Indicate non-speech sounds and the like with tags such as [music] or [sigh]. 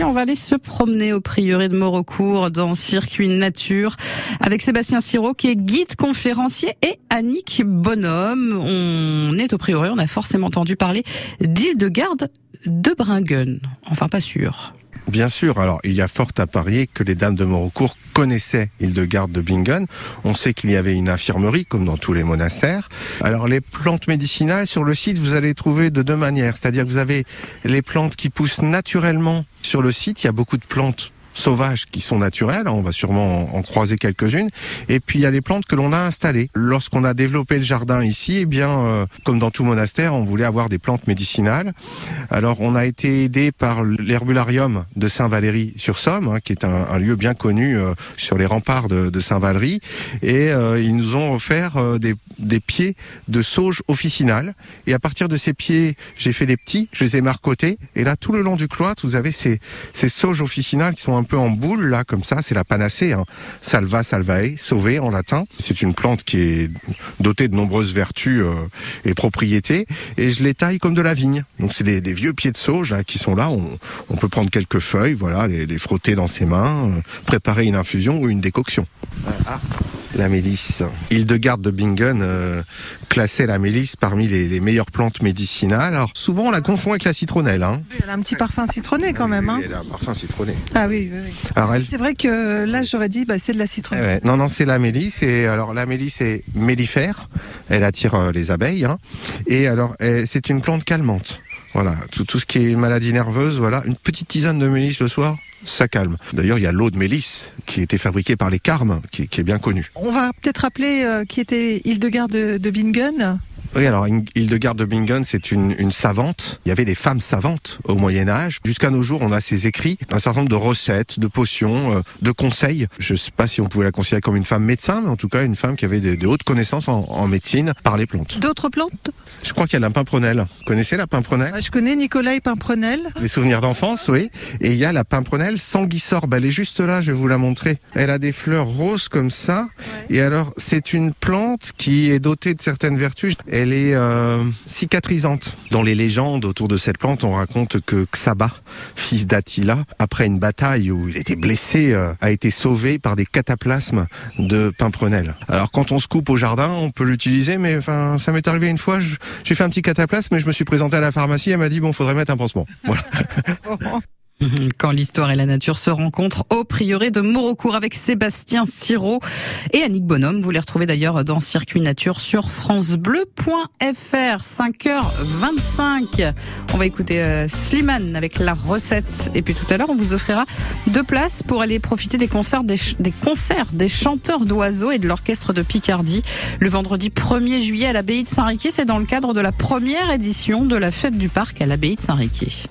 On va aller se promener au prieuré de Morocourt dans Circuit Nature avec Sébastien Siro qui est guide conférencier et Annick Bonhomme. On est au prieuré, on a forcément entendu parler d'île de garde de Bringen. Enfin pas sûr. Bien sûr, alors il y a fort à parier que les dames de Morocourt connaissaient Hildegarde de Bingen. On sait qu'il y avait une infirmerie, comme dans tous les monastères. Alors les plantes médicinales, sur le site, vous allez trouver de deux manières. C'est-à-dire que vous avez les plantes qui poussent naturellement sur le site. Il y a beaucoup de plantes sauvages qui sont naturelles, on va sûrement en croiser quelques-unes, et puis il y a les plantes que l'on a installées. Lorsqu'on a développé le jardin ici, eh bien, euh, comme dans tout monastère, on voulait avoir des plantes médicinales. Alors on a été aidé par l'herbularium de Saint-Valery-sur-Somme, hein, qui est un, lieu bien connu euh, sur les remparts de, Saint-Valery, et euh, ils nous ont offert des, des, pieds de sauge officinale. Et à partir de ces pieds, j'ai fait des petits, je les ai marcotés, et là tout le long du cloître, vous avez ces, ces sauges officinales qui sont un peu en boule, là, comme ça, c'est la panacée. Hein. Salva salvae, sauver en latin. C'est une plante qui est dotée de nombreuses vertus euh, et propriétés, et je les taille comme de la vigne. Donc c'est des, des, vieux pieds de sauge qui sont là. On, peut prendre quelques feuilles, voilà, les, frotter dans ses mains, euh, préparer une infusion ou une décoction. Ah la mélisse. Hildegarde de Bingen euh, classait la mélisse parmi les, les, meilleures plantes médicinales. Alors souvent on la confond avec la citronnelle. Hein. Elle a un petit parfum citronné quand même. Hein. Elle a un parfum citronné. Ah oui, oui, oui. Alors elle... C'est vrai que là j'aurais dit bah, c'est de la citronnelle. Ouais, non, non, c'est la mélisse. Et alors la mélisse est mellifère. Elle attire euh, les abeilles. Hein. Et alors c'est une plante calmante. Voilà, tout, tout ce qui est maladie nerveuse, voilà, une petite tisane de mélisse le soir, ça calme. D'ailleurs, il y a l'eau de mélisse qui été fabriquée par les Carmes, qui, qui est bien connue. On va peut-être rappeler euh, qui était Hildegarde de, de Bingen. Oui, alors Hildegarde de Bingen, c'est une, une, savante. Il y avait des femmes savantes au Moyen Âge. Jusqu'à nos jours, on a ses écrits, un certain nombre de recettes, de potions, euh, de conseils. Je ne sais pas si on pouvait la considérer comme une femme médecin, mais en tout cas une femme qui avait de, de hautes connaissances en, en, médecine par les plantes. D'autres plantes? Je crois qu'il y a la pimprenelle. Vous connaissez la pimprenelle? Je connais Nicolas Pimprenelle. Les souvenirs d'enfance, oui. Et il y a la pimprenelle sanguisorbe. Elle est juste là, je vais vous la montrer. Elle a des fleurs roses comme ça. Ouais. Et alors, c'est une plante qui est dotée de certaines vertus. Elle est euh, cicatrisante. Dans les légendes autour de cette plante, on raconte que Xaba, fils d'Attila, après une bataille où il était blessé, euh, a été sauvé par des cataplasmes de pimprenelle. Alors quand on se coupe au jardin, on peut l'utiliser, mais enfin, ça m'est arrivé une fois, j'ai fait un petit cataplasme, mais je me suis présenté à la pharmacie, elle m'a dit bon, faudrait mettre un pansement. Voilà. [laughs] Quand l'histoire et la nature se rencontrent au prieuré de Morocourt avec Sébastien Siro et Annick Bonhomme. Vous les retrouvez d'ailleurs dans Circuit Nature sur francebleu.fr 5h25. On va écouter euh, Slimane avec la recette et puis tout à l'heure on vous offrira deux places pour aller profiter des concerts des, des concerts des chanteurs d'oiseaux et de l'orchestre de Picardie le vendredi 1er juillet à l'abbaye de Saint-Riquier. C'est dans le cadre de la première édition de la fête du parc à l'abbaye de Saint-Riquier.